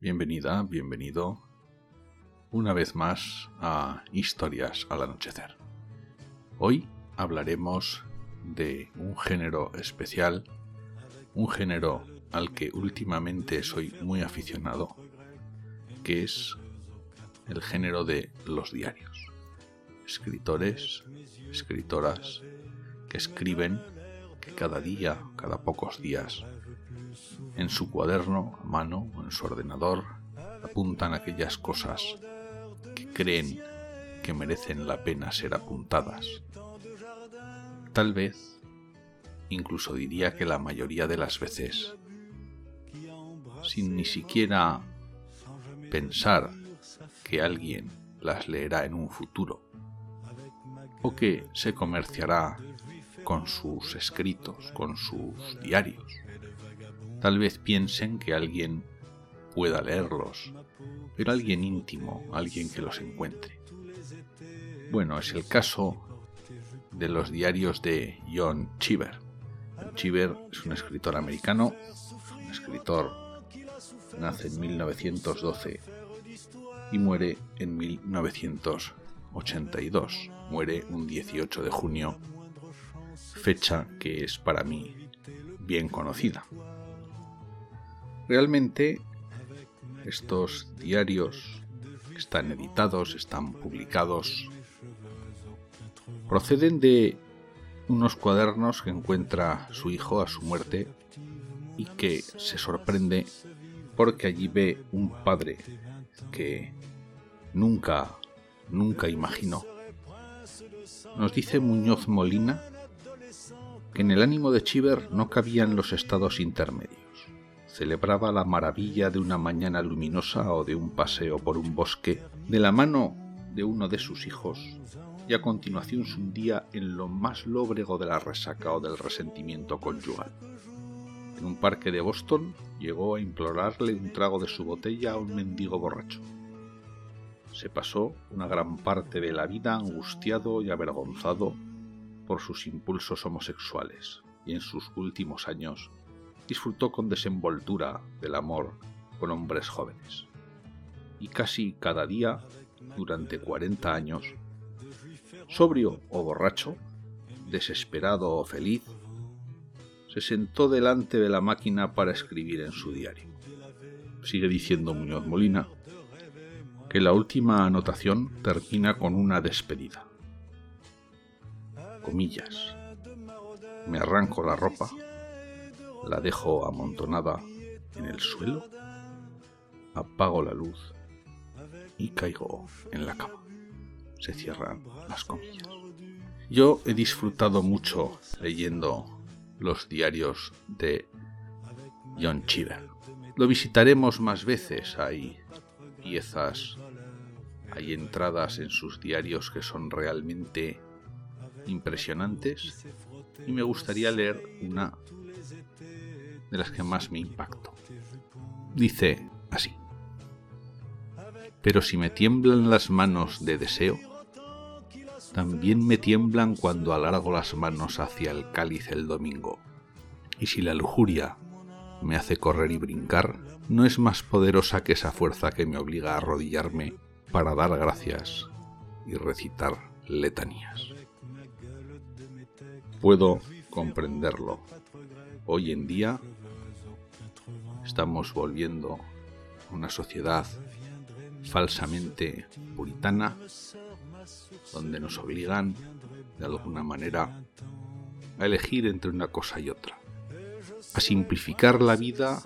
Bienvenida, bienvenido una vez más a Historias al Anochecer. Hoy hablaremos de un género especial, un género al que últimamente soy muy aficionado, que es el género de los diarios. Escritores, escritoras que escriben cada día, cada pocos días, en su cuaderno a mano o en su ordenador apuntan aquellas cosas que creen que merecen la pena ser apuntadas. Tal vez, incluso diría que la mayoría de las veces, sin ni siquiera pensar que alguien las leerá en un futuro o que se comerciará con sus escritos, con sus diarios. Tal vez piensen que alguien pueda leerlos, pero alguien íntimo, alguien que los encuentre. Bueno, es el caso de los diarios de John Cheever. Cheever es un escritor americano, un escritor nace en 1912 y muere en 1982. Muere un 18 de junio, fecha que es para mí bien conocida. Realmente estos diarios están editados, están publicados, proceden de unos cuadernos que encuentra su hijo a su muerte y que se sorprende porque allí ve un padre que nunca, nunca imaginó. Nos dice Muñoz Molina en el ánimo de Chiver no cabían los estados intermedios celebraba la maravilla de una mañana luminosa o de un paseo por un bosque de la mano de uno de sus hijos y a continuación se hundía en lo más lóbrego de la resaca o del resentimiento conyugal. En un parque de Boston llegó a implorarle un trago de su botella a un mendigo borracho. Se pasó una gran parte de la vida angustiado y avergonzado por sus impulsos homosexuales y en sus últimos años disfrutó con desenvoltura del amor con hombres jóvenes. Y casi cada día, durante 40 años, sobrio o borracho, desesperado o feliz, se sentó delante de la máquina para escribir en su diario. Sigue diciendo Muñoz Molina que la última anotación termina con una despedida. Comillas. Me arranco la ropa la dejo amontonada en el suelo, apago la luz y caigo en la cama. Se cierran las comillas. Yo he disfrutado mucho leyendo los diarios de John Cheever. Lo visitaremos más veces. Hay piezas, hay entradas en sus diarios que son realmente impresionantes y me gustaría leer una de las que más me impactó. Dice así. Pero si me tiemblan las manos de deseo, también me tiemblan cuando alargo las manos hacia el cáliz el domingo. Y si la lujuria me hace correr y brincar, no es más poderosa que esa fuerza que me obliga a arrodillarme para dar gracias y recitar letanías. Puedo comprenderlo. Hoy en día estamos volviendo a una sociedad falsamente puritana, donde nos obligan, de alguna manera, a elegir entre una cosa y otra, a simplificar la vida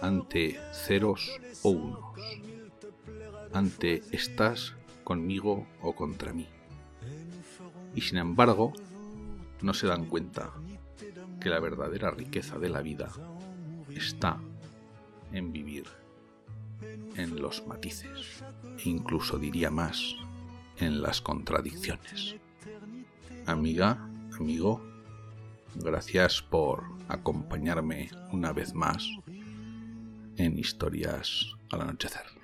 ante ceros o unos, ante estás conmigo o contra mí. Y sin embargo, no se dan cuenta que la verdadera riqueza de la vida está en vivir en los matices, incluso diría más, en las contradicciones. Amiga, amigo, gracias por acompañarme una vez más en Historias al Anochecer.